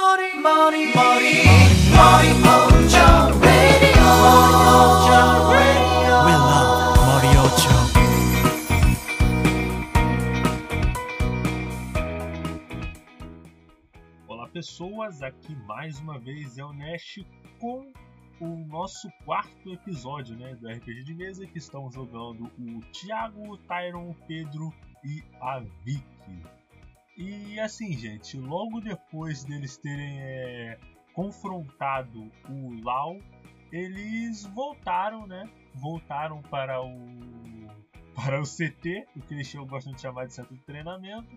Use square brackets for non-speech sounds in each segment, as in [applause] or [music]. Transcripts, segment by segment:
Mori, Mori, Mori, Mori Ocho Radio. Mori Ocho Radio. We love Mori Ocho. Olá pessoas, aqui mais uma vez é o Nash com o nosso quarto episódio né, do RPG de mesa que estão jogando o Thiago, o Tyron, o Pedro e a Vicky. E assim, gente, logo depois deles terem é, confrontado o Lau, eles voltaram, né? Voltaram para o [laughs] para o CT, o que eles gostado de chamar de centro de treinamento,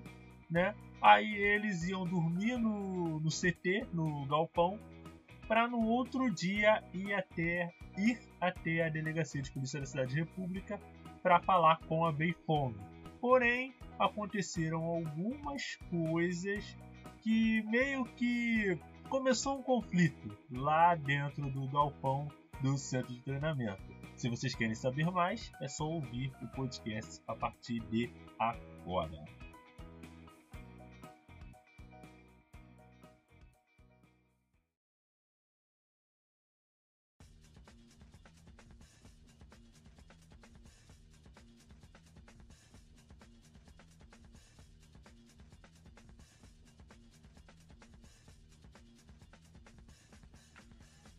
né? Aí eles iam dormir no, no CT, no galpão, para no outro dia ir até, ir até a delegacia de polícia da cidade república para falar com a Beifong. Porém, aconteceram algumas coisas que meio que começou um conflito lá dentro do galpão do centro de treinamento. Se vocês querem saber mais, é só ouvir o podcast a partir de agora.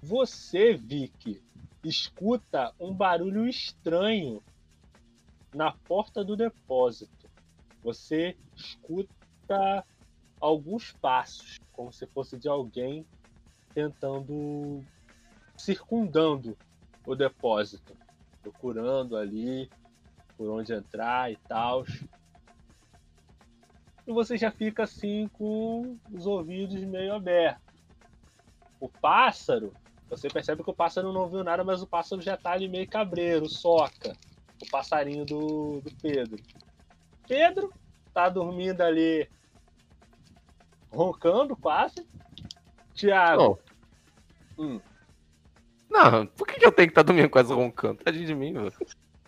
Você, Vicky, escuta um barulho estranho na porta do depósito. Você escuta alguns passos, como se fosse de alguém tentando circundando o depósito, procurando ali por onde entrar e tal. E você já fica assim com os ouvidos meio abertos. O pássaro você percebe que o pássaro não viu nada, mas o pássaro já tá ali meio cabreiro, soca. O passarinho do, do Pedro. Pedro tá dormindo ali, roncando quase. Tiago. Hum. Não, por que, que eu tenho que estar tá dormindo quase roncando? Tadinho de mim, velho.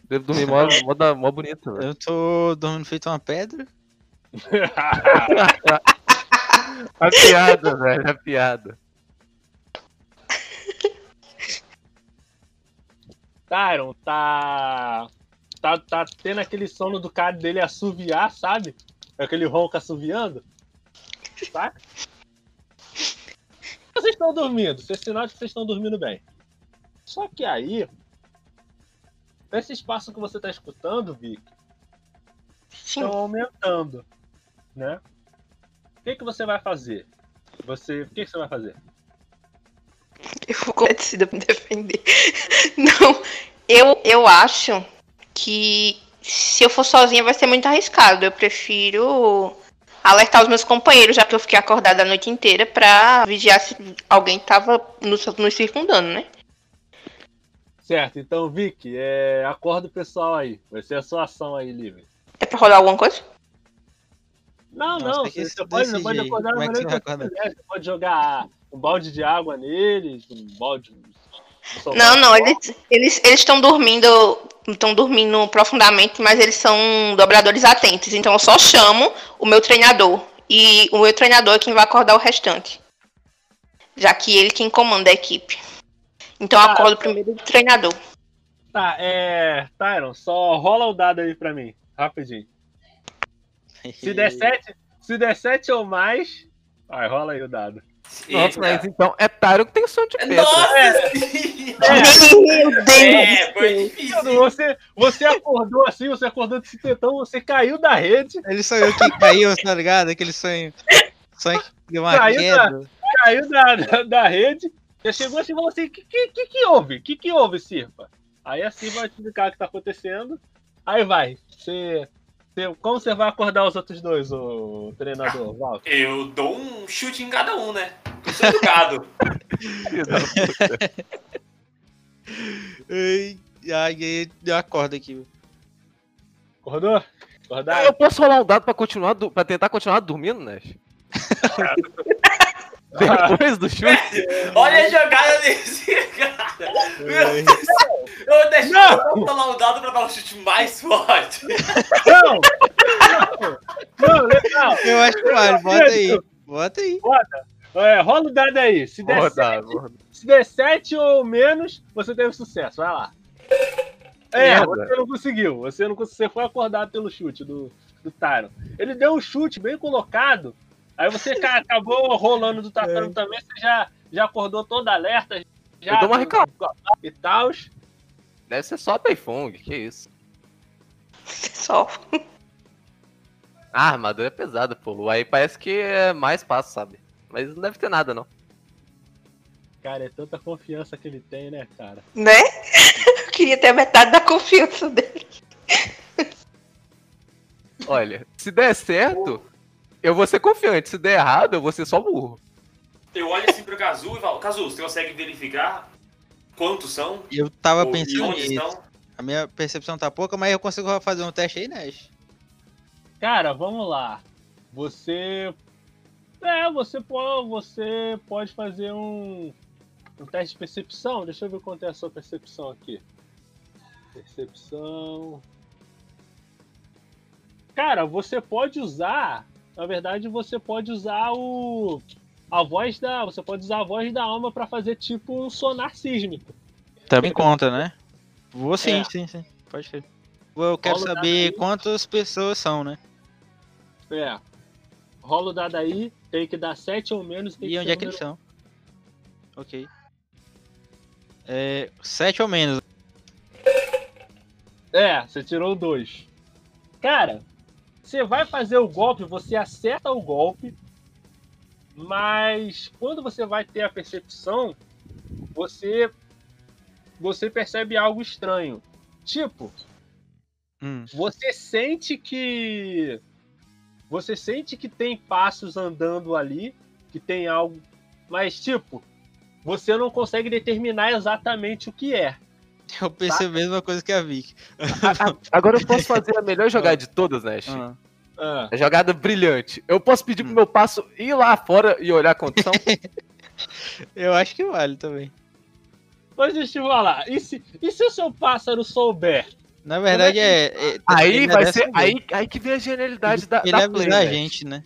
Devo dormir mó, [laughs] mó, mó bonito, velho. Eu tô dormindo feito uma pedra. [laughs] [laughs] a piada, velho, a piada. Tyron tá, tá, tá tendo aquele sono do cara dele assoviar, sabe? Aquele ronco assoviando. Tá? Vocês estão dormindo, isso é sinal de que vocês estão dormindo bem. Só que aí, esse espaço que você está escutando, Vic, estão aumentando, né? O que, que você vai fazer? Você, o que, que você vai fazer? [laughs] Eu vou decidida me defender. Não, eu, eu acho que se eu for sozinha vai ser muito arriscado. Eu prefiro alertar os meus companheiros, já que eu fiquei acordada a noite inteira, pra vigiar se alguém tava nos, nos circundando, né? Certo, então, Vicky, é... acorda o pessoal aí. Vai ser a sua ação aí, livre. É pra rodar alguma coisa? Não, Nossa, não. Você, você pode, pode acordar da maneira que você quiser. Você pode jogar um balde de água neles, um balde. Um não, não, eles eles eles estão dormindo, estão dormindo profundamente, mas eles são dobradores atentos. Então eu só chamo o meu treinador e o meu treinador é quem vai acordar o restante, já que ele quem comanda a equipe. Então eu tá. acordo primeiro o treinador. Tá, é, Tyron, só rola o dado aí pra mim, rapidinho. Se der [laughs] 7, se der 7 ou mais, vai, rola aí o dado. Nossa, mas então é Tyro que tem som de pedra. Nossa! É. Meu Deus! É, foi difícil. Você, você acordou assim, você acordou desse tetão, você caiu da rede. Ele sonhou que caiu, tá ligado? Aquele sonho. Sonho que deu uma caiu queda. Da, caiu da, da, da rede. Já chegou assim e falou assim: o que, que, que, que houve? O que, que houve, Sirpa? Aí a Sirpa vai explicar o que tá acontecendo. Aí vai. Você como você vai acordar os outros dois, o treinador, Val? Eu dou um chute em cada um, né? Eu sou educado. [laughs] Ai, ai, eu acordo aqui. Acordou? Acordar? Eu posso rolar um dado pra, continuar, pra tentar continuar dormindo, Nash? [laughs] Depois do chute? [laughs] Olha a jogada desse cara! Eu deixo eu falar o dado pra dar um chute mais forte. Não! Não, não legal! Eu acho que vale, bota aí. Bota aí. Bota. É, rola o dado aí. Se der, sete, se der sete ou menos, você teve sucesso. Vai lá. É, Merda. você não conseguiu. Você não conseguiu. Você foi acordado pelo chute do, do Tyron. Ele deu um chute bem colocado. Aí você ca- acabou rolando do tatame também. Você já, já acordou todo alerta. Já Eu dou uma reclamada. E tal. Deve ser só Taifung, que isso. [laughs] Só. Ah, a armadura é pesada, pô. Aí parece que é mais fácil, sabe? Mas não deve ter nada, não. Cara, é tanta confiança que ele tem, né, cara? Né? [laughs] Eu queria ter a metade da confiança dele. Olha, se der certo, eu vou ser confiante. Se der errado, eu vou ser só burro. Eu olho assim pro Kazu e falo, Kazu, você consegue verificar quantos são? Eu tava Ou- pensando onde nisso. estão? A minha percepção tá pouca, mas eu consigo fazer um teste aí, Nash. Cara, vamos lá. Você. É, você pode, você pode fazer um, um teste de percepção. Deixa eu ver quanto é a sua percepção aqui. Percepção. Cara, você pode usar. Na verdade, você pode usar o. A voz da. Você pode usar a voz da alma pra fazer tipo um sonar sísmico. Também conta, né? Vou sim, É. sim, sim. Pode ser. Eu quero Rola o dado saber quantas pessoas são, né? É. Rola o dado aí, tem que dar 7 ou menos. Tem E que onde é que eles são? Ok. É. Sete ou menos. É, você tirou dois. Cara, você vai fazer o golpe, você acerta o golpe, mas quando você vai ter a percepção, você você percebe algo estranho. Tipo, Hum. você sente que você sente que tem passos andando ali, que tem algo, mas tipo, você não consegue determinar exatamente o que é. Eu pensei a mesma coisa que a Vic. Agora eu posso fazer a melhor jogada de todas, Nash. Ah. Ah, A jogada brilhante. Eu posso pedir pro Hum. meu passo ir lá fora e olhar a condição? [laughs] Eu acho que vale também. Mas deixa eu falar, e se, e se o seu pássaro souber? Na verdade é é. é- aí vai ser. Aí, aí que vem a genialidade da, Ele da Play. Nash. gente, né?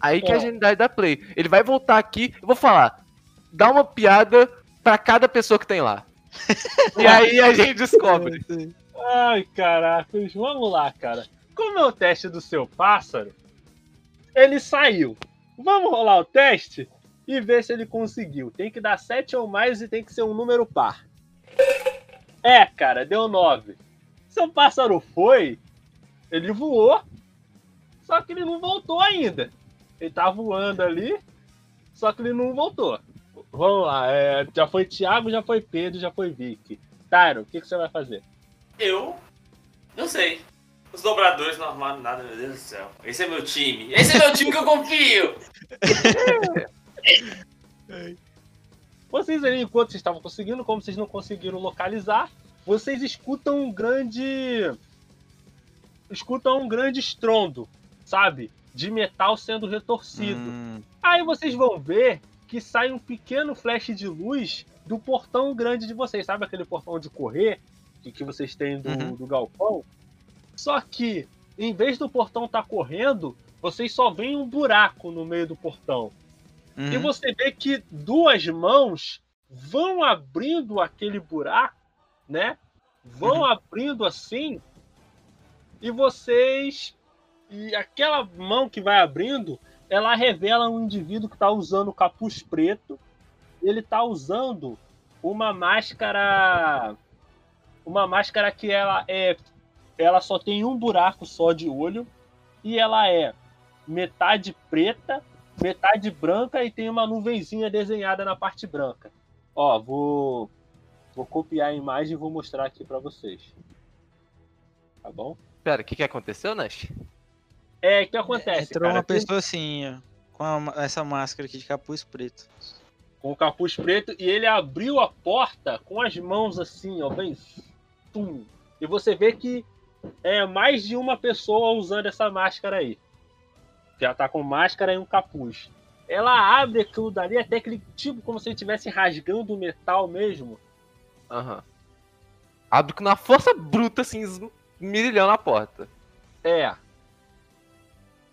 Aí que é a É. genialidade da Play. Ele vai voltar aqui, eu vou falar. Dá uma piada pra cada pessoa que tem lá. [laughs] e aí a gente descobre. [laughs] Ai, caracas, vamos lá, cara. Como é o teste do seu pássaro? Ele saiu. Vamos rolar o teste e ver se ele conseguiu. Tem que dar 7 ou mais e tem que ser um número par. É, cara, deu 9. Seu pássaro foi, ele voou, só que ele não voltou ainda. Ele tá voando ali, só que ele não voltou. Vamos lá, é, já foi Thiago, já foi Pedro, já foi Vicky. Tyro, o que, que você vai fazer? Eu não sei. Os dobradores não armaram nada, meu Deus do céu. Esse é meu time. Esse é meu time que eu confio. [laughs] Vocês ali, enquanto vocês estavam conseguindo, como vocês não conseguiram localizar, vocês escutam um grande. Escutam um grande estrondo, sabe? De metal sendo retorcido. Hum, Aí vocês vão ver que sai um pequeno flash de luz do portão grande de vocês. Sabe aquele portão de correr que, que vocês têm do, Uhum. do galpão? Só que, em vez do portão estar correndo, vocês só veem um buraco no meio do portão. E uhum. você vê que duas mãos vão abrindo aquele buraco, né? Vão Uhum. abrindo assim. E vocês. E aquela mão que vai abrindo, ela revela um indivíduo que está usando capuz preto. Ele está usando uma máscara. Uma máscara que ela é. Ela só tem um buraco só de olho. E ela é metade preta metade branca e tem uma nuvenzinha desenhada na parte branca. Ó, vou vou copiar a imagem e vou mostrar aqui pra vocês. Tá bom? Pera, o que, que aconteceu, Nash? É, o que acontece, Entrou cara? uma pessoa assim, ó. Com a essa máscara aqui de capuz preto. com o capuz preto e ele abriu a porta com as mãos assim, ó, bem tum. E você vê que é mais de uma pessoa usando essa máscara aí. Já tá com máscara e um capuz. Ela abre aquilo dali até aquele tipo como se estivesse rasgando o metal mesmo. Aham. Abre com uma força bruta, assim, mirilhando a porta. É,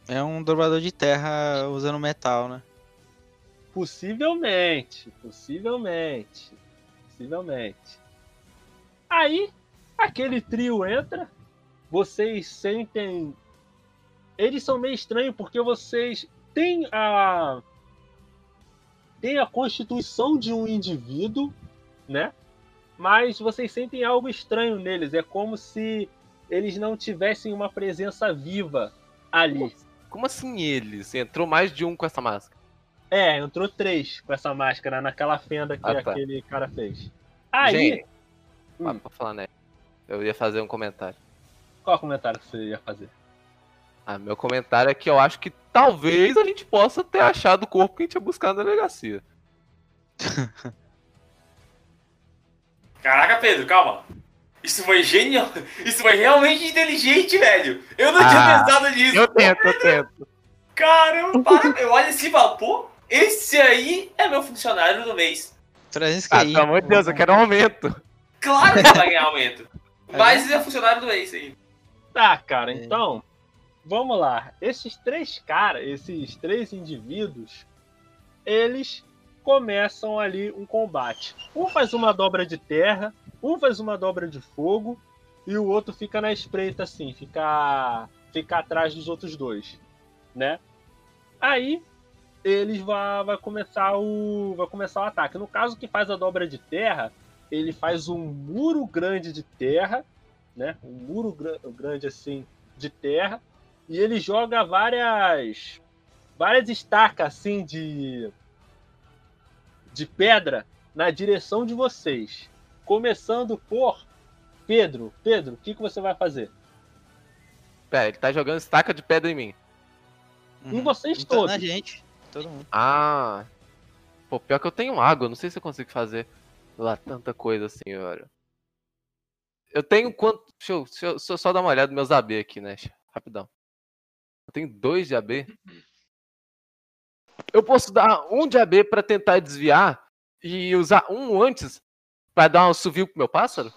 É um dobrador de terra usando metal, né? Possivelmente, possivelmente, possivelmente. Aí, aquele trio entra, vocês sentem. Eles são meio estranhos porque vocês têm a. têm a constituição de um indivíduo, né? Mas vocês sentem algo estranho neles. É como se eles não tivessem uma presença viva ali. Como assim eles? Entrou mais de um com essa máscara. É, entrou três com essa máscara naquela fenda que Ah, tá. aquele cara fez. Aí, Gente, Hum. ah, pra falar, né? Eu ia fazer um comentário. qual comentário que você ia fazer? Ah, meu comentário é que eu acho que talvez a gente possa ter achado o corpo que a gente ia buscar na delegacia. [laughs] Caraca, Pedro, calma. Isso foi genial. Isso foi realmente inteligente, velho. Eu não tinha Ah, pensado nisso. Eu tento, eu tento. Caramba, para. Eu olho assim e falo, pô, esse aí é meu funcionário do mês. 300 Ah, pelo amor de Deus, eu quero um aumento. Claro que vai ganhar aumento. [laughs] Mas é funcionário do mês aí. Tá, cara, É. então, vamos lá. Esses três caras, esses três indivíduos, eles começam ali um combate. Um faz uma dobra de terra, um faz uma dobra de fogo, e o outro fica na espreita assim, fica, fica atrás dos outros dois, né? Aí eles vai, vai começar o vai começar o ataque. No caso que faz a dobra de terra, ele faz um muro grande de terra né? Um muro gra- grande assim de terra e ele joga várias várias estacas assim de de pedra na direção de vocês, começando por Pedro. Pedro, o que, que você vai fazer? Pera, ele tá jogando estaca de pedra em mim. Uhum. Em vocês Então, todos. Na gente. Todo mundo. Ah. Pô, pior que eu tenho água, não sei se eu consigo fazer lá tanta coisa assim, velho. Eu tenho quanto. Deixa eu, deixa eu só, só dar uma olhada nos meus AB aqui, né? Rapidão. Eu tenho dois de AB. Eu posso dar um de AB pra tentar desviar e usar um antes pra dar um suviu pro meu pássaro?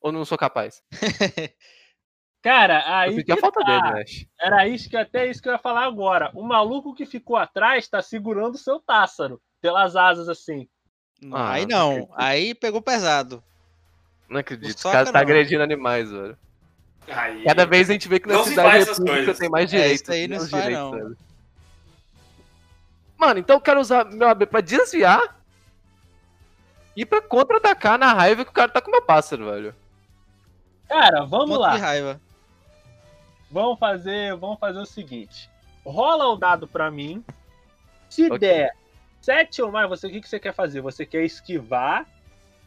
Ou não sou capaz? [laughs] Cara, aí que falta tá. dele, né? Era isso que até isso que eu ia falar agora. O maluco que ficou atrás tá segurando o seu pássaro pelas asas assim. Ah, aí não não. Aí pegou pesado. Não acredito. Soca cara tá não. agredindo animais, velho. Aí. Cada vez a gente vê que na Não se cidade república coisas. tem mais É, direitos. isso aí não se faz, direitos, não. velho. Mano, então eu quero usar meu AB pra desviar e pra contra-atacar na raiva que o cara tá com meu pássaro, velho. Cara, vamos Ponto lá. de raiva. Vamos fazer, vamos fazer o seguinte. Rola o dado pra mim. Se Ok. der 7 ou mais, você o que, que você quer fazer? Você quer esquivar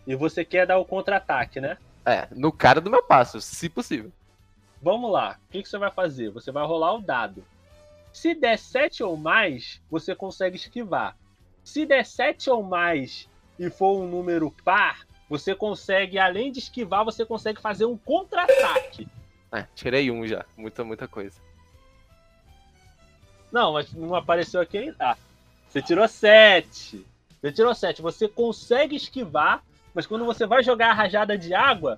e você quer dar o contra-ataque, né? É, no cara do meu pássaro, se possível. Vamos lá. O que, que você vai fazer? Você vai rolar o dado. Se der 7 ou mais, você consegue esquivar. Se der 7 ou mais e for um número par, você consegue, além de esquivar, você consegue fazer um contra-ataque. É, tirei um já. Muita, muita coisa. Não, mas não apareceu aqui ainda. Ah, você tirou 7. Você tirou 7. Você consegue esquivar, mas quando você vai jogar a rajada de água,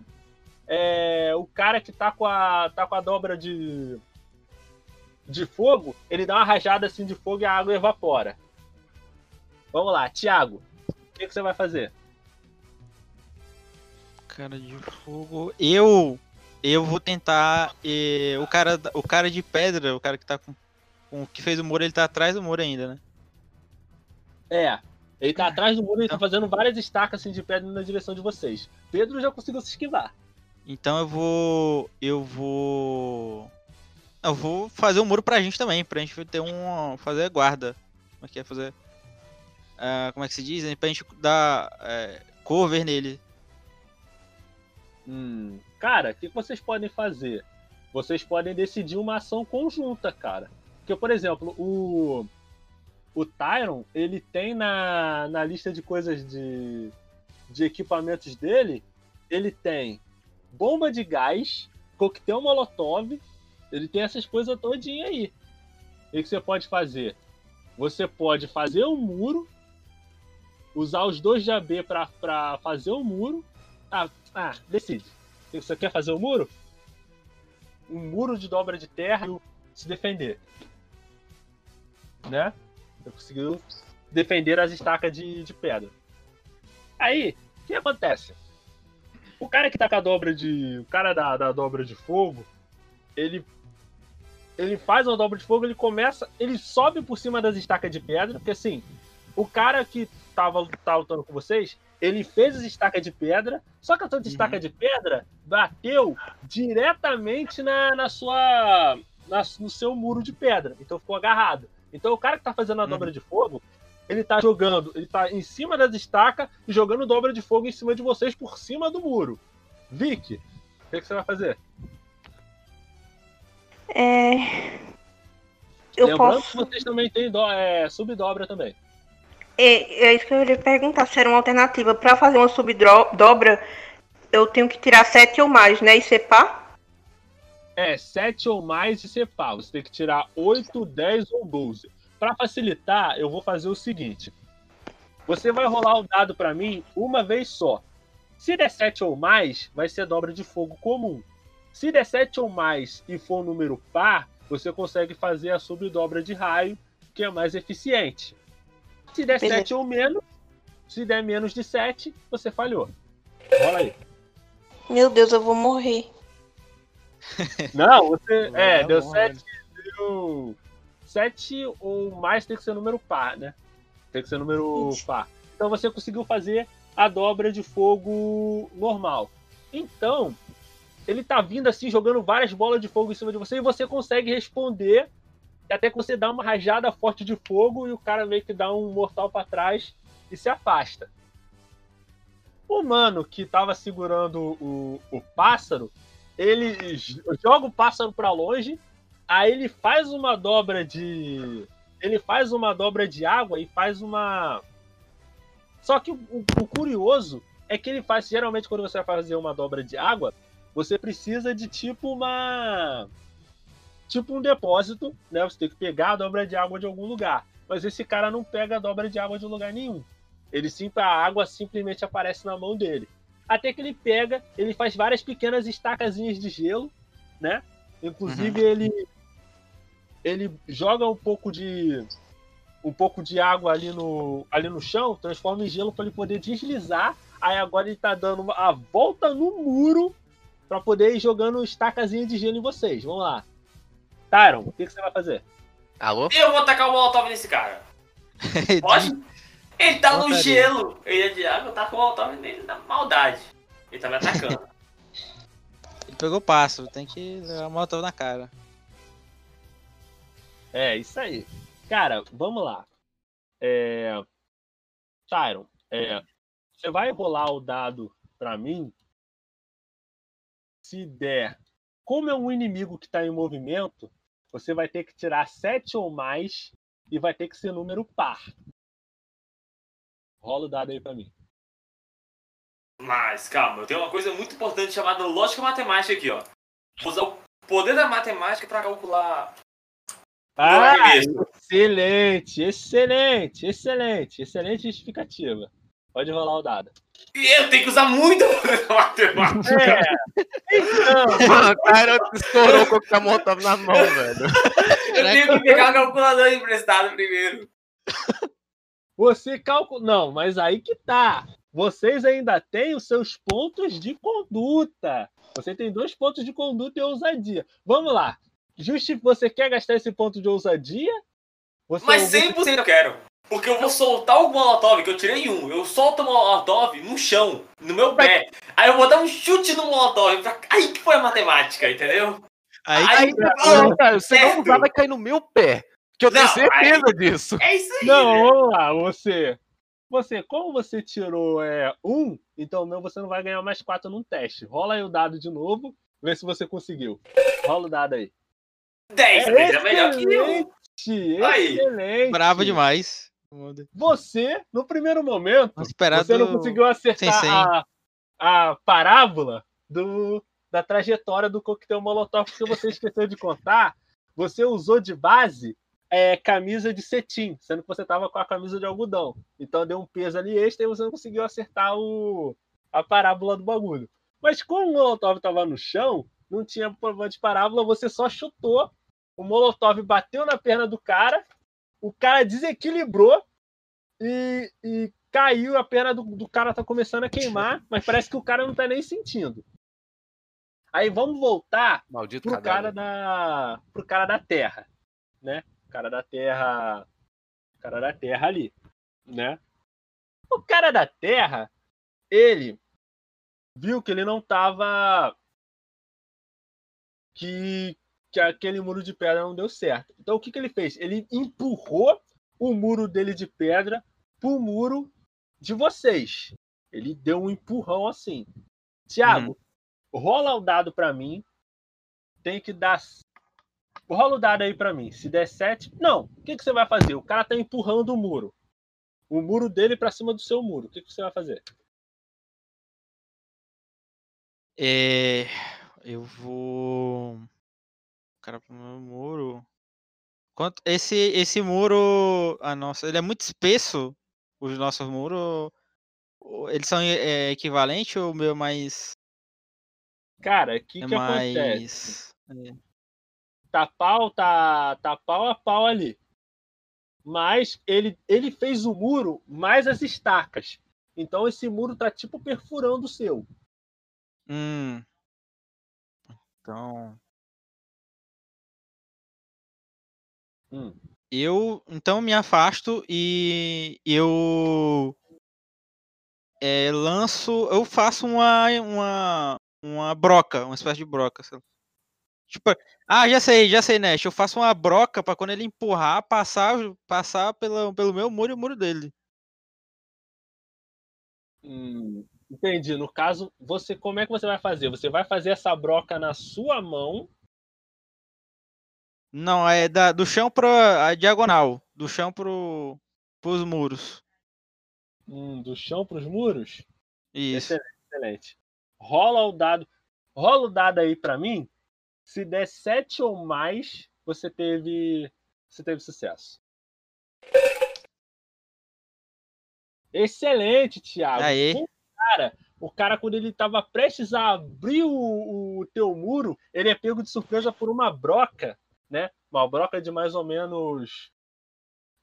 é, o cara que tá com a, tá com a dobra de, de fogo, ele dá uma rajada assim de fogo e a água evapora. Vamos lá, Thiago. O que, que você vai fazer? Cara de fogo. Eu. Eu vou tentar. eh, o, cara, o cara de pedra, o cara que tá com. com que fez o muro, ele tá atrás do muro ainda, né? É, ele tá atrás do muro e tá fazendo várias estacas assim de pedra na direção de vocês. Pedro já conseguiu se esquivar. Então eu vou. Eu vou. Eu vou fazer um muro pra gente também, pra gente ter um. fazer guarda. Como é que é fazer? Ah, como é que se diz? Pra gente dar é, cover nele. Hum, cara, o que vocês podem fazer? Vocês podem decidir uma ação conjunta, cara. Porque, por exemplo, o, o Tyron, ele tem na, na lista de coisas de, de equipamentos dele, ele tem bomba de gás, coquetel molotov, ele tem essas coisas todinha aí. O que você pode fazer? Você pode fazer um muro, usar os dois de AB pra fazer o muro. Ah, ah, decide. Você quer fazer o muro? Um muro de dobra de terra e se defender. Né? Você conseguiu defender as estacas de, de pedra. Aí, o que acontece? O cara que tá com a dobra de. O cara da, da dobra de fogo, ele. Ele faz uma dobra de fogo, ele começa. Ele sobe por cima das estacas de pedra, porque assim, o cara que tava, tá lutando com vocês, ele fez as estacas de pedra, só que a tanta estaca de pedra bateu diretamente na, na sua. na- no seu muro de pedra. Então ficou agarrado. Então o cara que tá fazendo a dobra de fogo, ele tá jogando, ele tá em cima das estacas e jogando dobra de fogo em cima de vocês por cima do muro. Vic, o que, que você vai fazer? É... Eu Lembrando posso. que vocês também têm do, é, subdobra também. É, é isso que eu ia perguntar, se era uma alternativa. Pra fazer uma subdobra, eu tenho que tirar 7 ou mais, né? E separ? É, 7 ou mais e separ. Você tem que tirar 8, 10 ou 12. Para facilitar, eu vou fazer o seguinte. Você vai rolar o dado para mim uma vez só. Se der 7 ou mais, vai ser dobra de fogo comum. Se der 7 ou mais e for um número par, você consegue fazer a subdobra de raio, que é mais eficiente. Se der Beleza. 7 ou menos, se der menos de 7, você falhou. Rola aí. Meu Deus, eu vou morrer. [laughs] Não, você. É, deu bom, 7. Deu 7 ou mais tem que ser número par, né? Tem que ser número par. Então você conseguiu fazer a dobra de fogo normal. Então, ele tá vindo assim, jogando várias bolas de fogo em cima de você e você consegue responder. Até que você dá uma rajada forte de fogo e o cara meio que dá um mortal pra trás e se afasta. O mano que tava segurando o, o pássaro, ele joga o pássaro pra longe, aí ele faz uma dobra de. Ele faz uma dobra de água e faz uma. Só que o, o curioso é que ele faz. Geralmente, quando você vai fazer uma dobra de água, você precisa de tipo uma. Tipo um depósito, né? Você tem que pegar a dobra de água de algum lugar. Mas esse cara não pega a dobra de água de lugar nenhum. Ele sim, a água simplesmente aparece na mão dele. Até que ele pega, ele faz várias pequenas estacazinhas de gelo, né? Inclusive ele ele joga um pouco de um pouco de água ali no ali no chão, transforma em gelo para ele poder deslizar. Aí agora ele tá dando uma- a volta no muro para poder ir jogando estacazinha de gelo em vocês. Vamos lá. Tyron, o que, que você vai fazer? Alô? Eu vou tacar o molotov nesse cara. [laughs] Pode? Ele tá no gelo. Ele é de água, eu taco o molotov nele na maldade. Ele tá me atacando. [laughs] Ele pegou o pássaro, tem que levar o molotov na cara. É, isso aí. Cara, vamos lá. É... Tyron, é, você vai rolar o dado pra mim. Se der. Como é um inimigo que tá em movimento, você vai ter que tirar 7 ou mais e vai ter que ser número par. Rola o dado aí pra mim. Mas, calma, eu tenho uma coisa muito importante chamada lógica matemática aqui, ó. Vou usar o poder da matemática pra calcular Ah, arremesso. excelente, excelente, excelente, excelente justificativa. Pode rolar o dado. E eu tenho que usar muito [laughs] matemática. É. Então, Mano, o cara estourou com o Camotov na mão, velho. Eu tenho que pegar o calculador emprestado primeiro. Você calcula. Não, mas aí que tá. Vocês ainda têm os seus pontos de conduta. Você tem dois pontos de conduta e ousadia. Vamos lá. Justi... Você quer gastar esse ponto de ousadia? Você Mas você- 100% eu quero. Porque eu vou soltar o molotov, que eu tirei um. Eu solto o molotov no chão, no meu pé. Aí eu vou dar um chute no molotov. pra- Aí que foi a matemática, entendeu? Aí, Aí, Não, cara, você não usar, vai cair no meu pé. Que eu tenho Não, certeza disso. É isso aí. Não, né? vamos lá. Você. Você, como você tirou é, um, então meu, você não vai ganhar mais quatro num teste. Rola aí o dado de novo, vê se você conseguiu. Rola o dado aí. 10 vezes é melhor que eu. Excelente, Aí. excelente. bravo demais. Você, no primeiro momento, esperar você não conseguiu acertar Sim, sim. a, a parábola do, da trajetória do coquetel Molotov, porque você [laughs] esqueceu de contar. Você usou de base é, camisa de cetim, sendo que você estava com a camisa de algodão. Então deu um peso ali extra e você não conseguiu acertar o, a parábola do bagulho. Mas como o Molotov estava no chão, não tinha problema de parábola, você só chutou. O Molotov bateu na perna do cara, o cara desequilibrou, e, e caiu, a perna do, do cara tá começando a queimar, mas parece que o cara não tá nem sentindo. Aí vamos voltar Maldito pro cara da pro cara da terra, né? O cara da terra, o cara da terra ali, né? O cara da terra, ele viu que ele não tava que que aquele muro de pedra não deu certo. Então o que que ele fez? Ele empurrou o muro dele de pedra pro muro de vocês. Ele deu um empurrão assim. Tiago, rola o dado pra mim. Tem que dar. Rola o dado aí pra mim. Se der 7. Não. O que, que você vai fazer? O cara tá empurrando o muro. O muro dele pra cima do seu muro. O que, que você vai fazer? É, eu vou. Cara, pro meu muro. Quanto... Esse, esse muro. Ah, nossa, ele é muito espesso. Os nossos muros. Eles são é, equivalentes ou o meu é mais. Cara, o que, É que acontece? mais. Tá pau, tá, tá pau a pau ali. Mas ele, ele fez o muro mais as estacas. Então esse muro tá tipo perfurando o seu. Hum. Então. Hum. Eu então me afasto e eu é, lanço, eu faço uma, uma uma broca, uma espécie de broca. Tipo, ah, já sei, já sei, Nash. Eu faço uma broca pra quando ele empurrar, passar, passar pelo, pelo meu muro e o muro dele. Hum, entendi. No caso, você como é que você vai fazer? Você vai fazer essa broca na sua mão. Não, é da, do chão pra a diagonal, do chão pro pros muros. hum, do chão para os muros? Isso. Excelente, excelente. Rola o dado. Rola o dado aí pra mim. Se der 7 ou mais, você teve. Você teve sucesso. Excelente, Thiago. O cara, o cara, quando ele tava prestes a abrir o, o teu muro, ele é pego de surpresa por uma broca, né? Uma broca de mais ou menos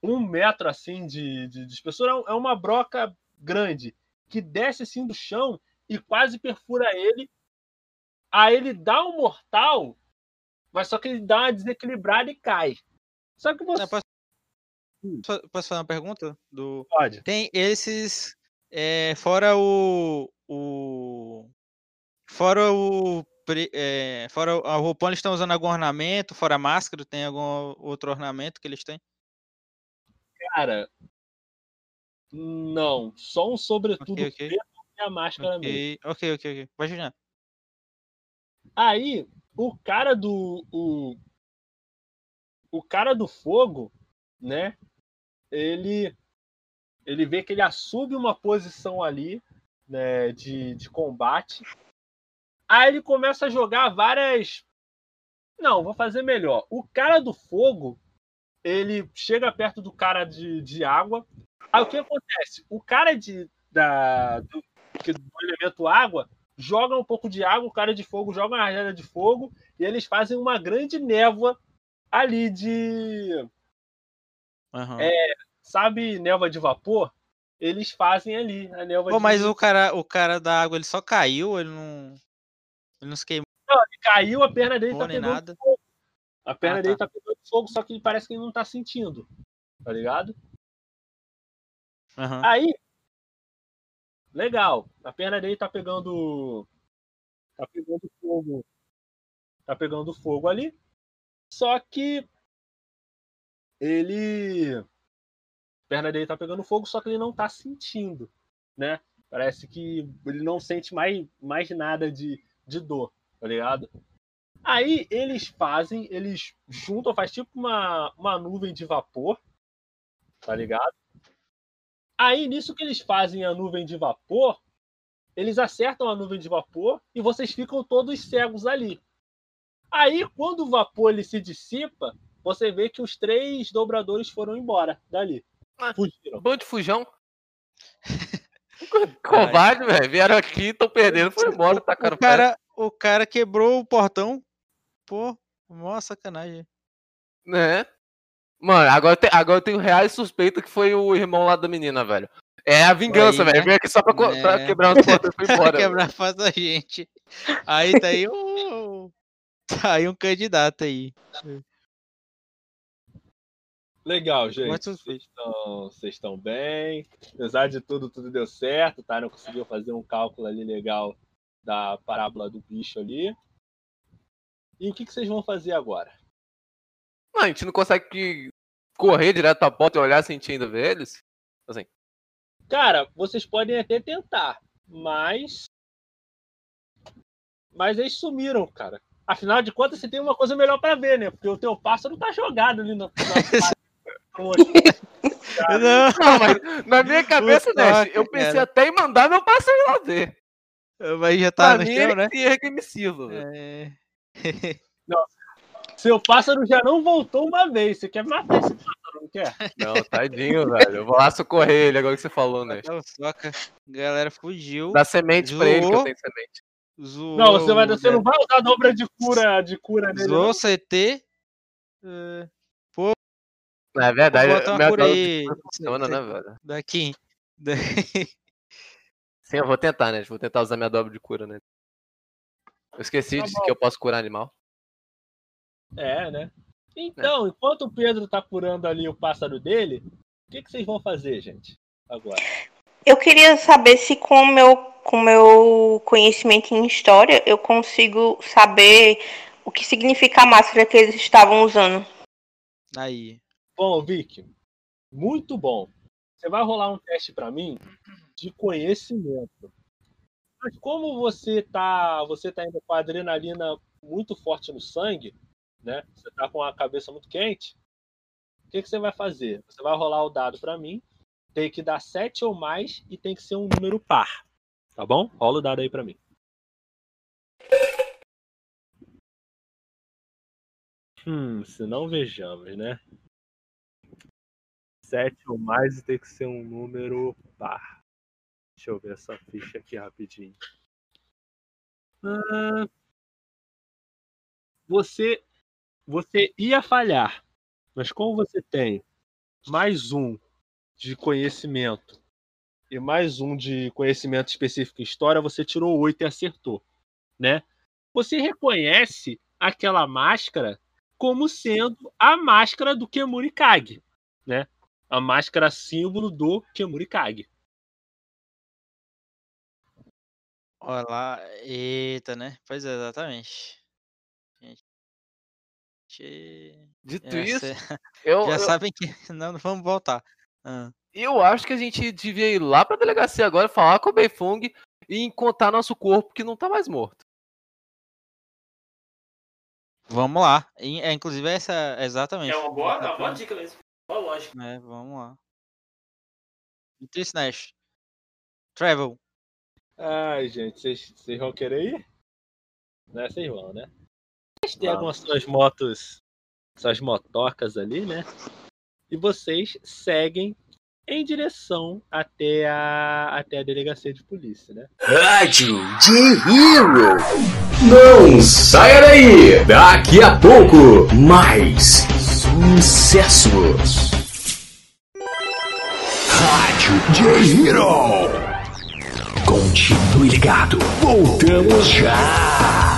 um metro assim de, de, de espessura. É É uma broca grande que desce assim do chão e quase perfura ele. Aí ele dá um mortal, mas só que ele dá uma desequilibrada e cai. Só que você Não, posso- posso fazer uma pergunta? Do... pode. Tem esses. é, fora o. o fora o. é, fora a roupão, eles estão usando algum ornamento? Fora a máscara, tem algum outro ornamento que eles têm? Cara, não. Só um sobretudo Ok, ok. preto e a máscara mesmo. Ok, ok, ok. Vai Juliana. Aí, o cara do. O, o cara do fogo, né? Ele. Ele vê que ele assume uma posição ali, né? De, de combate. Aí ele começa a jogar várias. Não, vou fazer melhor. O cara do fogo, ele chega perto do cara de, de água. Aí o que acontece? O cara de, da, do, do elemento água joga um pouco de água, o cara de fogo joga uma rajada de fogo, e eles fazem uma grande névoa ali de. Aham. Sabe, névoa de vapor? Eles fazem ali a névoa Pô, de mas o cara, o cara da água, ele só caiu, ele não. Ele não se queimou Caiu, a perna dele tá pegando nada. fogo. A perna Ah, dele tá. tá pegando fogo, só que parece que ele não tá sentindo. Tá ligado? Aham. Aí. Legal. A perna dele tá pegando. Tá pegando fogo. Tá pegando fogo ali. Só que. Ele. A perna dele tá pegando fogo, só que ele não tá sentindo. Né? Parece que ele não sente mais, mais nada de, de dor. Tá ligado? Aí eles fazem, eles juntam, faz tipo uma, uma nuvem de vapor. Tá ligado? Aí, nisso que eles fazem a nuvem de vapor, eles acertam a nuvem de vapor e vocês ficam todos cegos ali. Aí, quando o vapor ele se dissipa, você vê que os três dobradores foram embora dali. Ah. Fugiram. Bando de fujão. [laughs] [laughs] Covarde, velho. Vieram aqui, estão perdendo, foi embora, tacaram O cara, o cara quebrou o portão. Pô, mó sacanagem. Né? Mano, agora, eu te- agora eu tenho reais suspeita que foi o irmão lá da menina, velho. É a vingança, velho. né? Veio aqui só pra, co- [laughs] pra quebrar as portas e foi embora. Quebrar a face da gente. Aí tá aí um. Tá aí um candidato aí. Legal, gente. Vocês estão, bem. Apesar de tudo, tudo deu certo, tá? Não conseguiu fazer um cálculo ali legal da parábola do bicho ali. E o que, que vocês vão fazer agora? Não, a gente não consegue correr direto pra porta e olhar se a gente ainda vê eles. Cara, vocês podem até tentar, mas. Mas eles sumiram, cara. Afinal de contas, você tem uma coisa melhor pra ver, né? Porque o teu pássaro tá jogado ali na. [laughs] na... [laughs] Não, Não, mas na minha [laughs] cabeça, Nash, eu pensei cara. até em mandar meu parceiro ir lá ver. mas já tá pra no mim, chão, né? é irremissível, velho. É. Seu pássaro já não voltou uma vez. Você quer matar esse pássaro, não quer? Não, tadinho, velho. Eu vou lá socorrer ele agora que você falou, né? Não, soca. Galera fugiu. Dá semente pra ele, que eu Zoou. tenho semente. Zoou, Não, você, vai, você né? não vai usar dobra de cura, de cura nele. Zoou não. o CT. É, É verdade. Vou botar uma cura aí. de cura funciona, né, velho? Daqui. Da- [laughs] Sim, eu vou tentar, né? Vou tentar usar minha dobra de cura, né? Eu esqueci Tá de que eu posso curar animal. É, né? Então, enquanto o Pedro tá curando ali o pássaro dele, o que, que vocês vão fazer, gente? Agora. Eu queria saber se com o meu, com o meu conhecimento em história eu consigo saber o que significa a máscara que eles estavam usando. Aí. Bom, Vic, muito bom. Você vai rolar um teste pra mim de conhecimento. Mas como você tá, você tá indo com a adrenalina muito forte no sangue, né? Você tá com a cabeça muito quente. O que, que você vai fazer? Você vai rolar o dado pra mim. Tem que dar 7 ou mais e tem que ser um número par. Tá bom? Rola o dado aí pra mim. Hum, se não vejamos, né? 7 ou mais e tem que ser um número par. Deixa eu ver essa ficha aqui rapidinho. Ah, você, você ia falhar, mas como você tem mais um de conhecimento e mais um de conhecimento específico em história, você tirou 8 e acertou, né? Você reconhece aquela máscara como sendo a máscara do Kemurikage, né? A máscara símbolo do Kemurikage. Olha lá. Eita, né? Pois é, exatamente. Gente. Dito É, isso, [laughs] cê- eu, já eu, sabem que. [laughs] Não, não vamos voltar. Ah, eu acho que a gente devia ir lá pra delegacia agora, falar com o Beifung e encontrar nosso corpo que não tá mais morto. Vamos lá. E, é, inclusive, essa. Exatamente. É uma boa, uma boa dica mesmo. Lógica. É, vamos lá. Então, Nash. Travel. Ai, gente, vocês vão querer ir? Né, vocês vão, né? Vocês pegam Vamos. as suas motos, suas motocas ali, né? E vocês seguem em direção até a, até a delegacia de polícia, né? Rádio de Hero. Não saia daí. Daqui a pouco, mais sucessos. Rádio de Hero. Continue ligado. Voltamos já.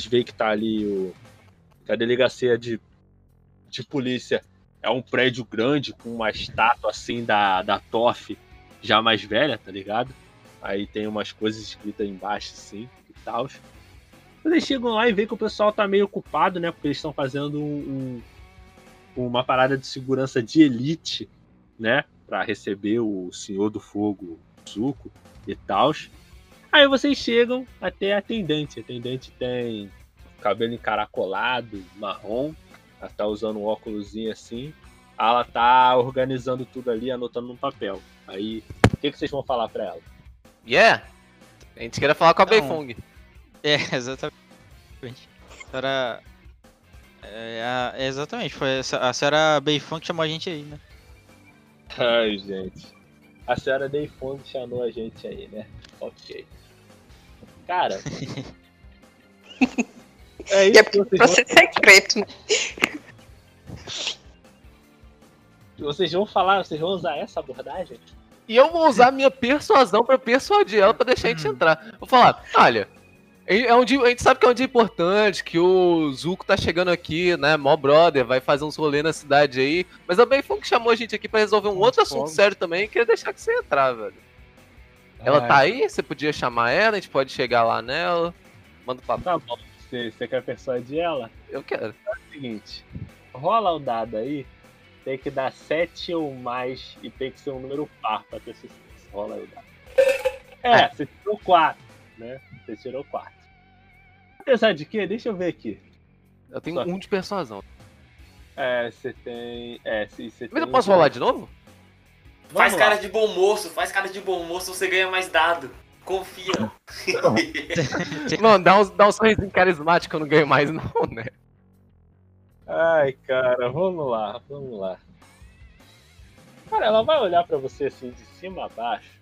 Vocês veem que tá ali o, que a delegacia de, de polícia é um prédio grande com uma estátua assim da, da Toff já mais velha, tá ligado? Aí tem umas coisas escritas embaixo assim e tal. Vocês chegam lá e veem que o pessoal tá meio ocupado, né? Porque eles estão fazendo um, um- uma parada de segurança de elite, né? Pra receber o Senhor do Fogo, Zuko e tal. Aí vocês chegam até a atendente. A atendente tem cabelo encaracolado, marrom. Ela tá usando um óculosinho assim. Ela tá organizando tudo ali, anotando num papel. Aí, o que, que vocês vão falar pra ela? Yeah! A gente queria falar com a Então, Beifong. É, [laughs] exatamente. A senhora. É, é, exatamente, foi essa- a senhora Beifão que chamou a gente aí, né? Ai, gente. A senhora Deifong chamou a gente aí, né? Ok. Cara. é E isso é que vocês pra vão, secreto, né? vocês vão falar, vocês vão usar essa abordagem? E eu vou usar minha persuasão pra persuadir ela pra deixar a gente entrar. Vou falar, olha, é é um dia, a gente sabe que é um dia importante, que o Zuko tá chegando aqui, né, mó brother, vai fazer uns rolê na cidade aí, mas a Beifong chamou a gente aqui pra resolver um outro assunto sério também, e queria deixar que você entrar, velho. Ela tá aí? Você podia chamar ela, a gente pode chegar lá nela. Manda o papo. Tá bom. Você, você quer persuadir ela? Eu quero. É o seguinte. Rola o dado aí. Tem que dar 7 ou mais e tem que ser um número par pra ter sucesso. Rola aí o dado. É, você tirou 4, né? Você tirou 4. Apesar de que, deixa eu ver aqui. Eu tenho Só- um de persuasão. É, você tem. É, você Mas eu tem posso um- rolar de novo? Faz Vamos lá. cara de bom moço, faz cara de bom moço, você ganha mais dado. Confia. [laughs] Mano, dá um, dá um sorrisinho carismático, eu não ganho mais não, né? Ai, cara, vamos lá, vamos lá. Cara, ela vai olhar pra você assim de cima a baixo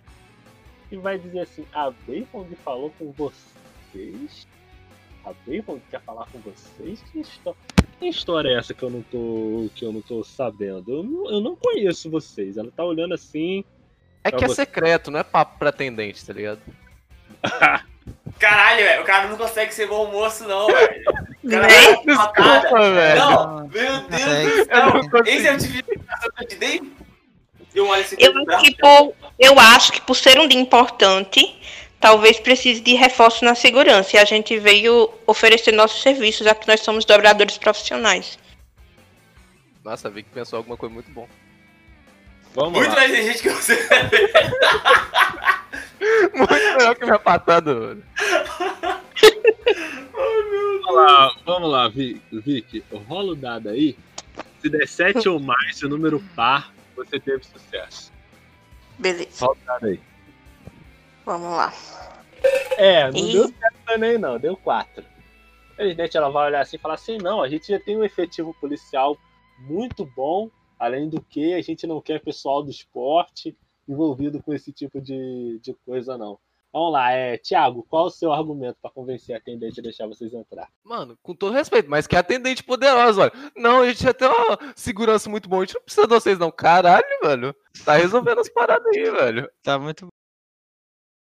e vai dizer assim: a Bayfond falou com vocês? A quer falar com vocês? Que história, que história é essa que eu não tô, que eu não tô sabendo? Eu não, eu não conheço vocês. Ela tá olhando assim. É que é você. secreto, não é papo pra atendente, tá ligado? [laughs] Caralho, velho, o cara não consegue ser bom moço, não, velho. Nem? patada. Desculpa, velho. Não, meu Deus do céu. Esse é o tipo de que eu te dei? Eu olho assim, Eu acho, que por, eu acho que por ser um dia importante, talvez precise de reforço na segurança. E a gente veio oferecer nossos serviços, já que nós somos dobradores profissionais. Nossa, vi que pensou alguma coisa muito bom. Vamos muito lá. mais inteligente que você. [laughs] Muito melhor que minha patada, mano. Vamos lá, vamos lá, Vi- Vicky. Rola o dado aí. Se der 7 ou mais, o número par, você teve sucesso. Beleza, Rola o dado aí. Vamos lá. É, não Ih. deu certo também não, deu 4. Felizmente ela vai olhar assim e falar assim, não, a gente já tem um efetivo policial muito bom, além do que a gente não quer pessoal do esporte envolvido com esse tipo de, de coisa não. Vamos lá, é, Thiago, qual o seu argumento para convencer a atendente a deixar vocês entrar? Mano, com todo respeito, mas que atendente poderosa, olha. Não, a gente já tem uma segurança muito boa, a gente não precisa de vocês, não. Caralho, velho. Tá resolvendo as paradas aí, velho. Tá muito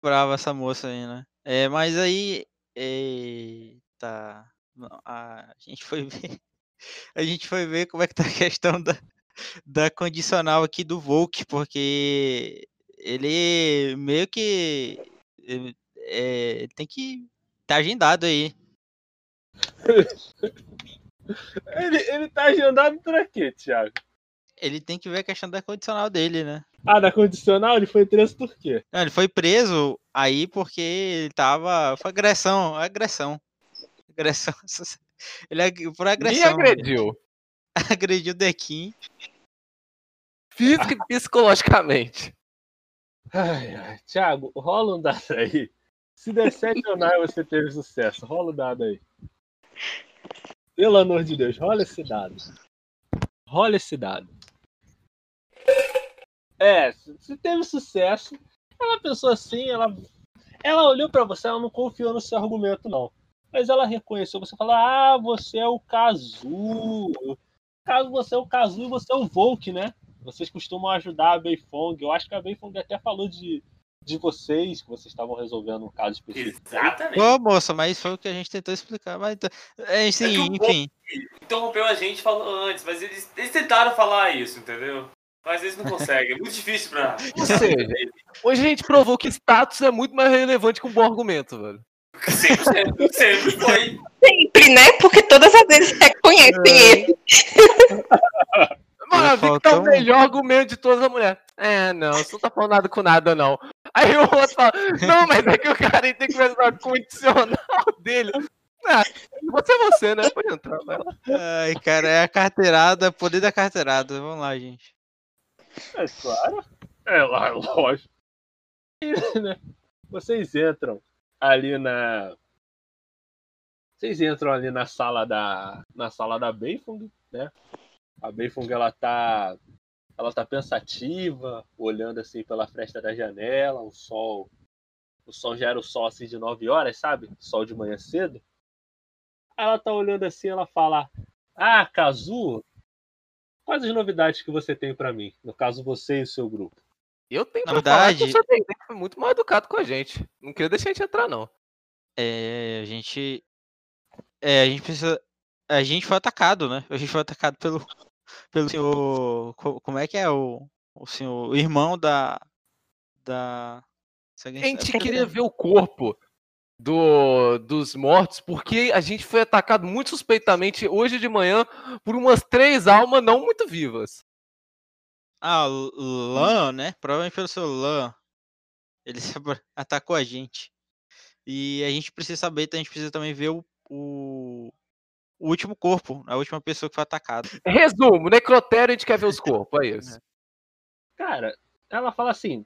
brava essa moça aí, né? É, mas aí. Eita. não, A gente foi ver. [laughs] A gente foi ver como é que tá a questão da, da condicional aqui do Volk, porque ele meio que é, tem que estar agendado aí. [laughs] Ele, ele tá agendado pra quê, Thiago? Ele tem que ver a questão da condicional dele, né? Ah, da condicional ele foi preso por quê? Não, ele foi preso aí porque ele tava. Foi agressão, agressão. Agressão. [laughs] Ele por Me agressão. agrediu. [laughs] Agrediu o Dequim. Física e psicologicamente. Ai, ai. Thiago, rola um dado aí. Se der 7 ou 9, você teve sucesso. Rola o dado aí. Pelo amor de Deus, rola esse dado. Rola esse dado. É, se teve sucesso, ela pensou assim, ela, ela olhou pra você, ela não confiou no seu argumento, não. Mas ela reconheceu, você falou, ah, você é o Kazu. Caso você é o Kazu e você é o Volk, né? Vocês costumam ajudar a Beifong. Eu acho que a Beifong até falou de, de vocês, que vocês estavam resolvendo um caso específico. Exatamente. Ô, moça, mas foi o que a gente tentou explicar. Mas, então- é, sim, É enfim. Interrompeu a gente falou antes, mas eles, eles tentaram falar isso, entendeu? Mas eles não conseguem. É muito difícil pra. [laughs] Ou seja, hoje a gente provou que status é muito mais relevante que um bom argumento, velho. Sempre, sempre, sempre foi. Sempre, né? Porque todas as vezes reconhecem ele. [laughs] Mano, eu vi que tá faltou o melhor argumento de todas as mulheres. É, não, você não tá falando nada com nada, não. Aí o outro fala, não, mas é que o cara tem que ver o condicional dele. Ah, você é você, né? Pode entrar, vai lá. Ai, cara, é a carteirada, poder da carteirada. Vamos lá, gente. É claro. É lá, [laughs] lógico. E, né, Vocês entram ali na. Vocês entram ali na sala da. Na sala da Beifung, né? A Beifung ela tá. Ela tá pensativa, olhando assim pela fresta da janela, o sol. O sol já era o sol assim de 9 horas, sabe? Sol de manhã cedo. Ela tá olhando assim, ela fala: Ah, Kazu, quais as novidades que você tem pra mim? No caso, você e o seu grupo. Eu tenho Na pra falar que verdade- o seu atendente foi muito mal educado com a gente. Não queria deixar a gente entrar, não. É, a gente. É, a gente precisa. A gente foi atacado, né? A gente foi atacado pelo. Pelo senhor. co- Como é que é o. O senhor. O irmão da. Da. A gente queria ver o corpo do, dos mortos, porque a gente foi atacado muito suspeitamente hoje de manhã por umas três almas não muito vivas. Ah, o Lan, né? Provavelmente pelo seu Lan. Ele [laughs] atacou a gente. E a gente precisa saber, a gente precisa também ver o, o, o último corpo, a última pessoa que foi atacada. Resumo, necrotério a gente quer ver os corpos, é isso. [laughs] Cara, ela fala assim: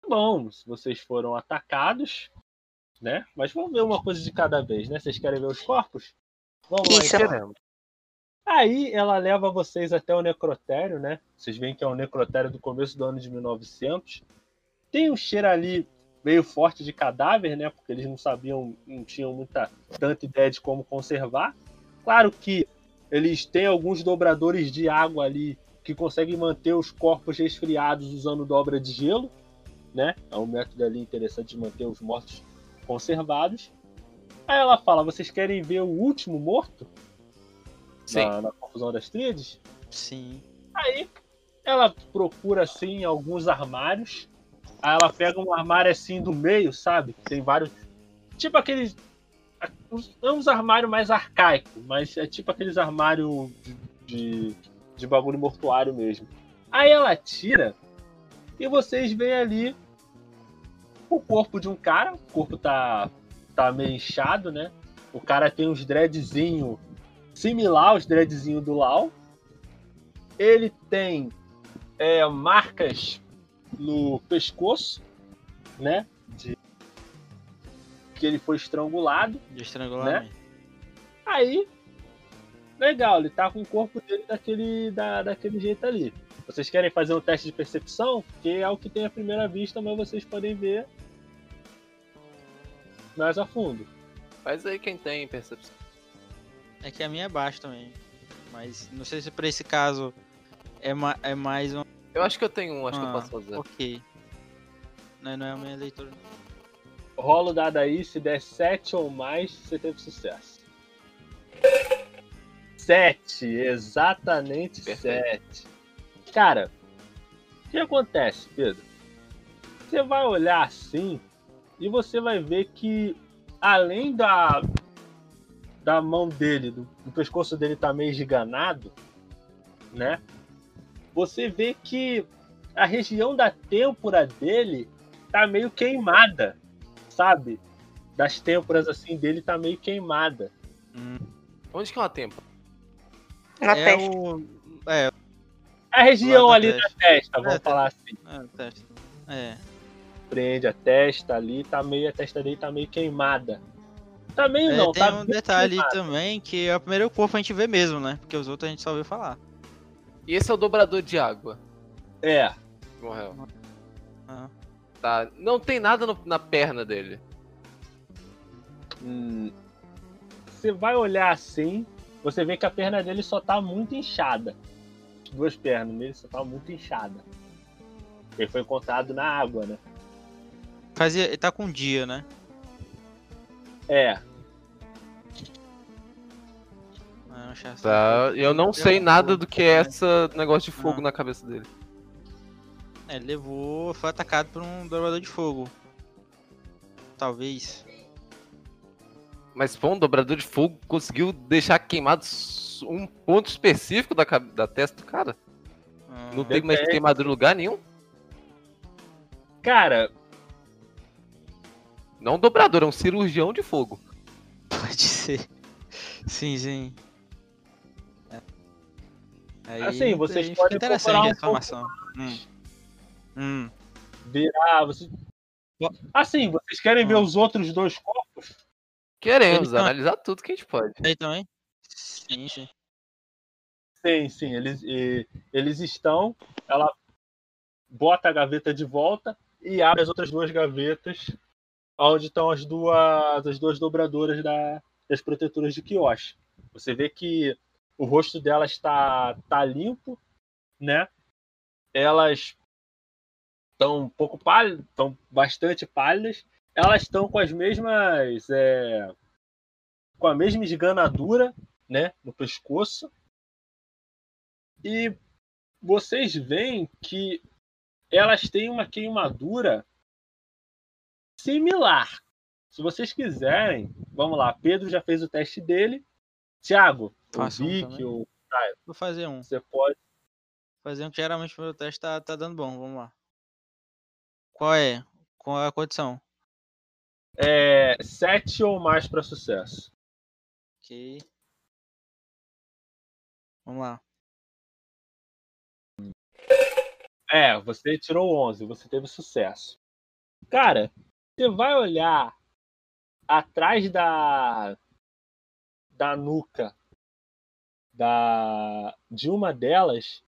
"Tá bom, se vocês foram atacados, né? Mas vamos ver uma coisa de cada vez, né? Vocês querem ver os corpos? Vamos lá, Isso. Queremos. Aí ela leva vocês até o necrotério, né? Vocês veem que é o necrotério do começo do ano de 1900. Tem um cheiro ali meio forte de cadáver, né? Porque eles não sabiam, não tinham muita tanta ideia de como conservar. Claro que eles têm alguns dobradores de água ali que conseguem manter os corpos resfriados usando dobra de gelo, né? É um método ali interessante de manter os mortos conservados. Aí ela fala: vocês querem ver o último morto? Sim. Na, na confusão das tríades? Sim. Aí ela procura assim alguns armários. Aí ela pega um armário assim do meio, sabe? Tem vários. Tipo aqueles. Não uns armários mais arcaicos, mas é tipo aqueles armários de, de, de bagulho mortuário mesmo. Aí ela tira e vocês veem ali o corpo de um cara. O corpo tá, tá meio inchado, né? O cara tem uns dreadzinho similar aos dreadzinho do Lau. Ele tem é, marcas no pescoço, né? De que ele foi estrangulado. De estrangulamento. Aí, legal, ele tá com o corpo dele daquele, da, daquele jeito ali. Vocês querem fazer um teste de percepção? Que é o que tem à primeira vista, mas vocês podem ver mais a fundo. Faz aí quem tem percepção. É que a minha é baixa também. Mas não sei se pra esse caso é, ma é mais um. Eu acho que eu tenho um, acho que eu Ah, posso fazer. Ok. Não, não é a minha leitura. Rola o dado aí, se der 7 ou mais, você teve sucesso. 7, exatamente Perfeito. 7. Cara, o que acontece, Pedro? Você vai olhar assim e você vai ver que além da da mão dele, do, do pescoço dele tá meio esganado, né? Você vê que a região da têmpora dele tá meio queimada, sabe? Das têmporas assim dele tá meio queimada. Onde que é uma tempo? Na é testa. o. É, A região da ali testa. da testa, vamos É, falar assim. é, testa. É. Prende a testa ali, tá meio, a testa dele tá meio queimada. Tá meio É, não, tem tá um detalhe queimada. também que é o primeiro corpo a gente vê mesmo, né? Porque os outros a gente só ouviu falar. E esse é o dobrador de água. É, Morreu. Ah. Tá. Não tem nada no- na perna dele. hum, você vai olhar assim, você vê que a perna dele só tá muito inchada. As duas pernas dele só tá muito inchada. Ele foi encontrado na água, né? Fazia, ele tá com um dia, né? É, Tá. Eu não sei nada do que é esse negócio de fogo Não. na cabeça dele. É, ele levou. Foi atacado por um dobrador de fogo. Talvez. Mas, pô, um dobrador de fogo conseguiu deixar queimado um ponto específico da, da testa do cara? Ah, Não tem mais queimadura em lugar nenhum? cara, Não um dobrador, é um cirurgião de fogo. Pode ser. Sim, sim. É. Aí, Assim, vocês aí podem fica interessante um a informação. Hum. Hum. virar. Você... Assim, vocês querem ver os outros dois corpos? Queremos analisar tudo que a gente pode. Aí também? Sim, sim. Sim, sim, eles, e- eles estão. Ela bota a gaveta de volta e abre as outras duas gavetas, onde estão as duas, as duas dobradoras da, das protetoras de Kiosh. Você vê que o rosto delas está tá limpo, né? Elas estão um pouco pálidas, estão bastante pálidas. Elas estão com as mesmas. é, com a mesma esganadura, né? No pescoço. E vocês veem que elas têm uma queimadura similar. Se vocês quiserem, vamos lá. Pedro já fez o teste dele. Tiago, o Faça um Vic, também. o, Vou fazer um. você pode. Fazer um que geralmente o meu teste tá, tá dando bom. Vamos lá. Qual é? Qual é a condição? É, sete ou mais para sucesso. Ok. Vamos lá. É, você tirou 11, você teve sucesso. Cara, você vai olhar atrás da da nuca da de uma delas,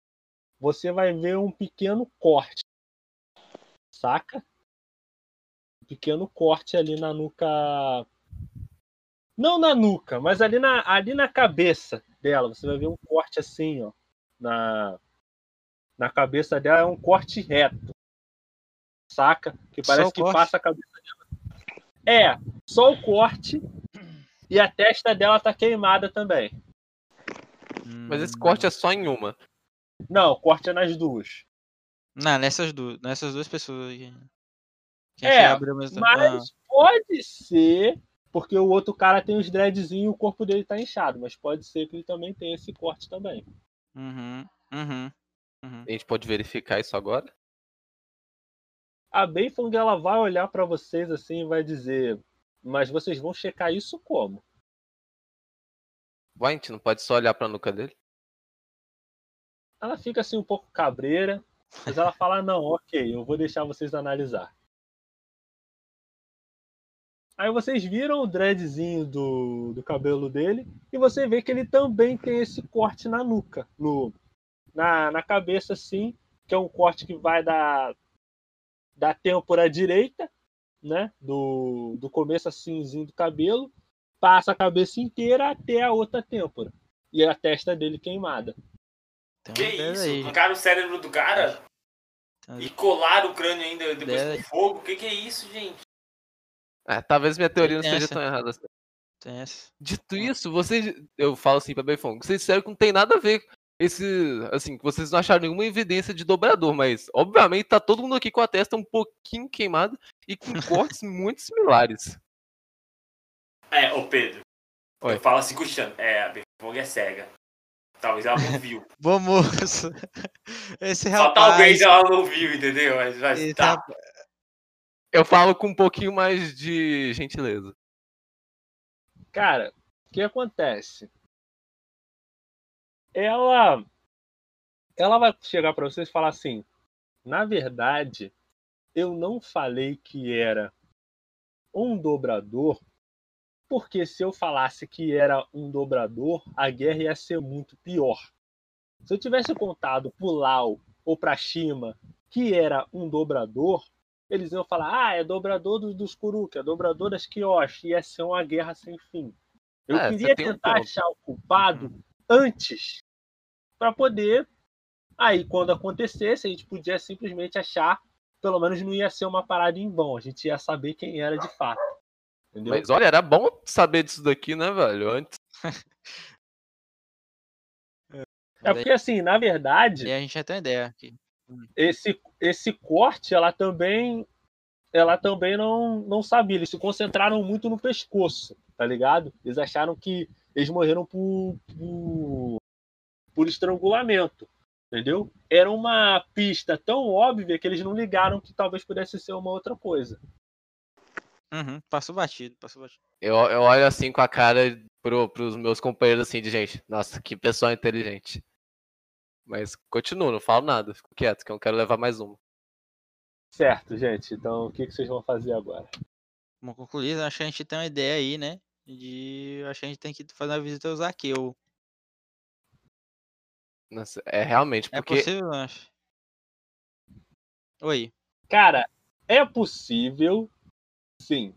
você vai ver um pequeno corte. Saca? Um pequeno corte ali na nuca. Não na nuca, mas ali na, ali na cabeça dela. Você vai ver um corte assim, ó. Na, na cabeça dela é um corte reto. Saca? Que parece que corte? passa a cabeça dela. É, só o corte e a testa dela tá queimada também. Mas esse corte é só em uma. Não, o corte é nas duas. Não, nessas duas, nessas duas pessoas aí. É, abre mesmo. Mas pode ser, porque o outro cara tem os dreadzinhos e o corpo dele tá inchado, mas pode ser que ele também tenha esse corte também. Ah, Uhum, uhum, uhum. A gente pode verificar isso agora? A Bayfong ela vai olhar pra vocês assim e vai dizer: Mas vocês vão checar isso como? Ué, a gente não pode só olhar pra nuca dele? Ela fica assim um pouco cabreira, mas ela fala: Não, ok, eu vou deixar vocês analisar. Aí vocês viram o dreadzinho do, do cabelo dele e você vê que ele também tem esse corte na nuca, no, na, na cabeça assim, que é um corte que vai da, da têmpora direita, né, do, do começo assimzinho do cabelo, passa a cabeça inteira até a outra têmpora e a testa dele queimada. Tem Que isso? aí. Arrancaram o cérebro do cara uma e colaram o crânio ainda depois com fogo. O que, que é isso, gente? É, talvez minha teoria não seja tão errada assim. Tem essa. Dito isso, vocês. Eu falo assim pra Beifong, vocês disseram que não tem nada a ver esse, assim, que vocês não acharam nenhuma evidência de dobrador, mas obviamente tá todo mundo aqui com a testa um pouquinho queimada e com [laughs] cortes muito similares. É, ô Pedro. Oi. Eu falo assim com o Chan. É, a Berfong é cega. Talvez ela não [laughs] viu. Vamos. [laughs] Esse Só rapaz. talvez ela não viu, entendeu? Mas, mas esse tá. rapaz- Eu falo com um pouquinho mais de gentileza. Cara, o que acontece? Ela ela vai chegar pra vocês e falar assim: "Na verdade, eu não falei que era um dobrador, porque se eu falasse que era um dobrador, a guerra ia ser muito pior. Se eu tivesse contado pro Lau ou pra Shima que era um dobrador, eles iam falar: "Ah, é dobrador dos, dos Kuruk, é dobrador das Kyoshi", ia ser uma guerra sem fim. Eu É, queria um tentar ponto. achar o culpado antes para poder aí quando acontecesse a gente podia simplesmente achar pelo menos não ia ser uma parada em vão a gente ia saber quem era de fato entendeu Mas olha, era bom saber disso daqui, né, velho? Antes. [laughs] é porque assim na verdade E a gente já tem uma ideia aqui. Esse esse corte ela também ela também não não sabia eles se concentraram muito no pescoço tá ligado eles acharam que eles morreram por por, por estrangulamento entendeu era uma pista tão óbvia que eles não ligaram que talvez pudesse ser uma outra coisa Uhum, passou batido, passou batido. Eu, eu olho assim com a cara pro, pros meus companheiros assim de gente. Nossa, que pessoal inteligente. Mas continuo, não falo nada, fico quieto, que eu não quero levar mais uma. certo gente então o que, que vocês vão fazer agora Vamos concluir, acho que a gente tem uma ideia aí, né? De. Acho que a gente tem que fazer uma visita ao Zaqueu. Nossa, é realmente, É porque possível, eu acho. Oi. Cara, é possível, sim.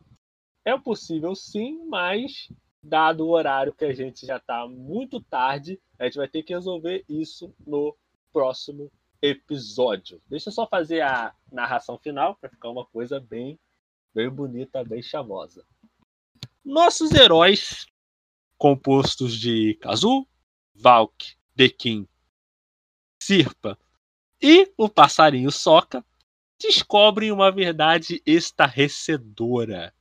É possível, sim, mas dado o horário que a gente já tá muito tarde, a gente vai ter que resolver isso no próximo episódio. Deixa eu só fazer a narração final para ficar uma coisa bem, bem bonita, bem chavosa. Nossos heróis, compostos de Kazu, Valk, Dekin, Sirpa e o passarinho Soca, descobrem uma verdade estarrecedora.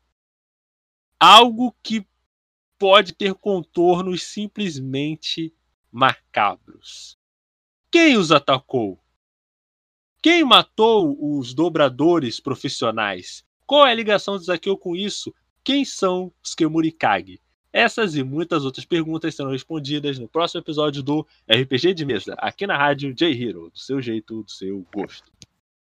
Algo que pode ter contornos simplesmente macabros. Quem os atacou? Quem matou os dobradores profissionais? Qual é a ligação de Zakeu com isso? Quem são os Kemurikage? Essas e muitas outras perguntas serão respondidas no próximo episódio do RPG de Mesa, aqui na rádio J Hero, do seu jeito, do seu gosto.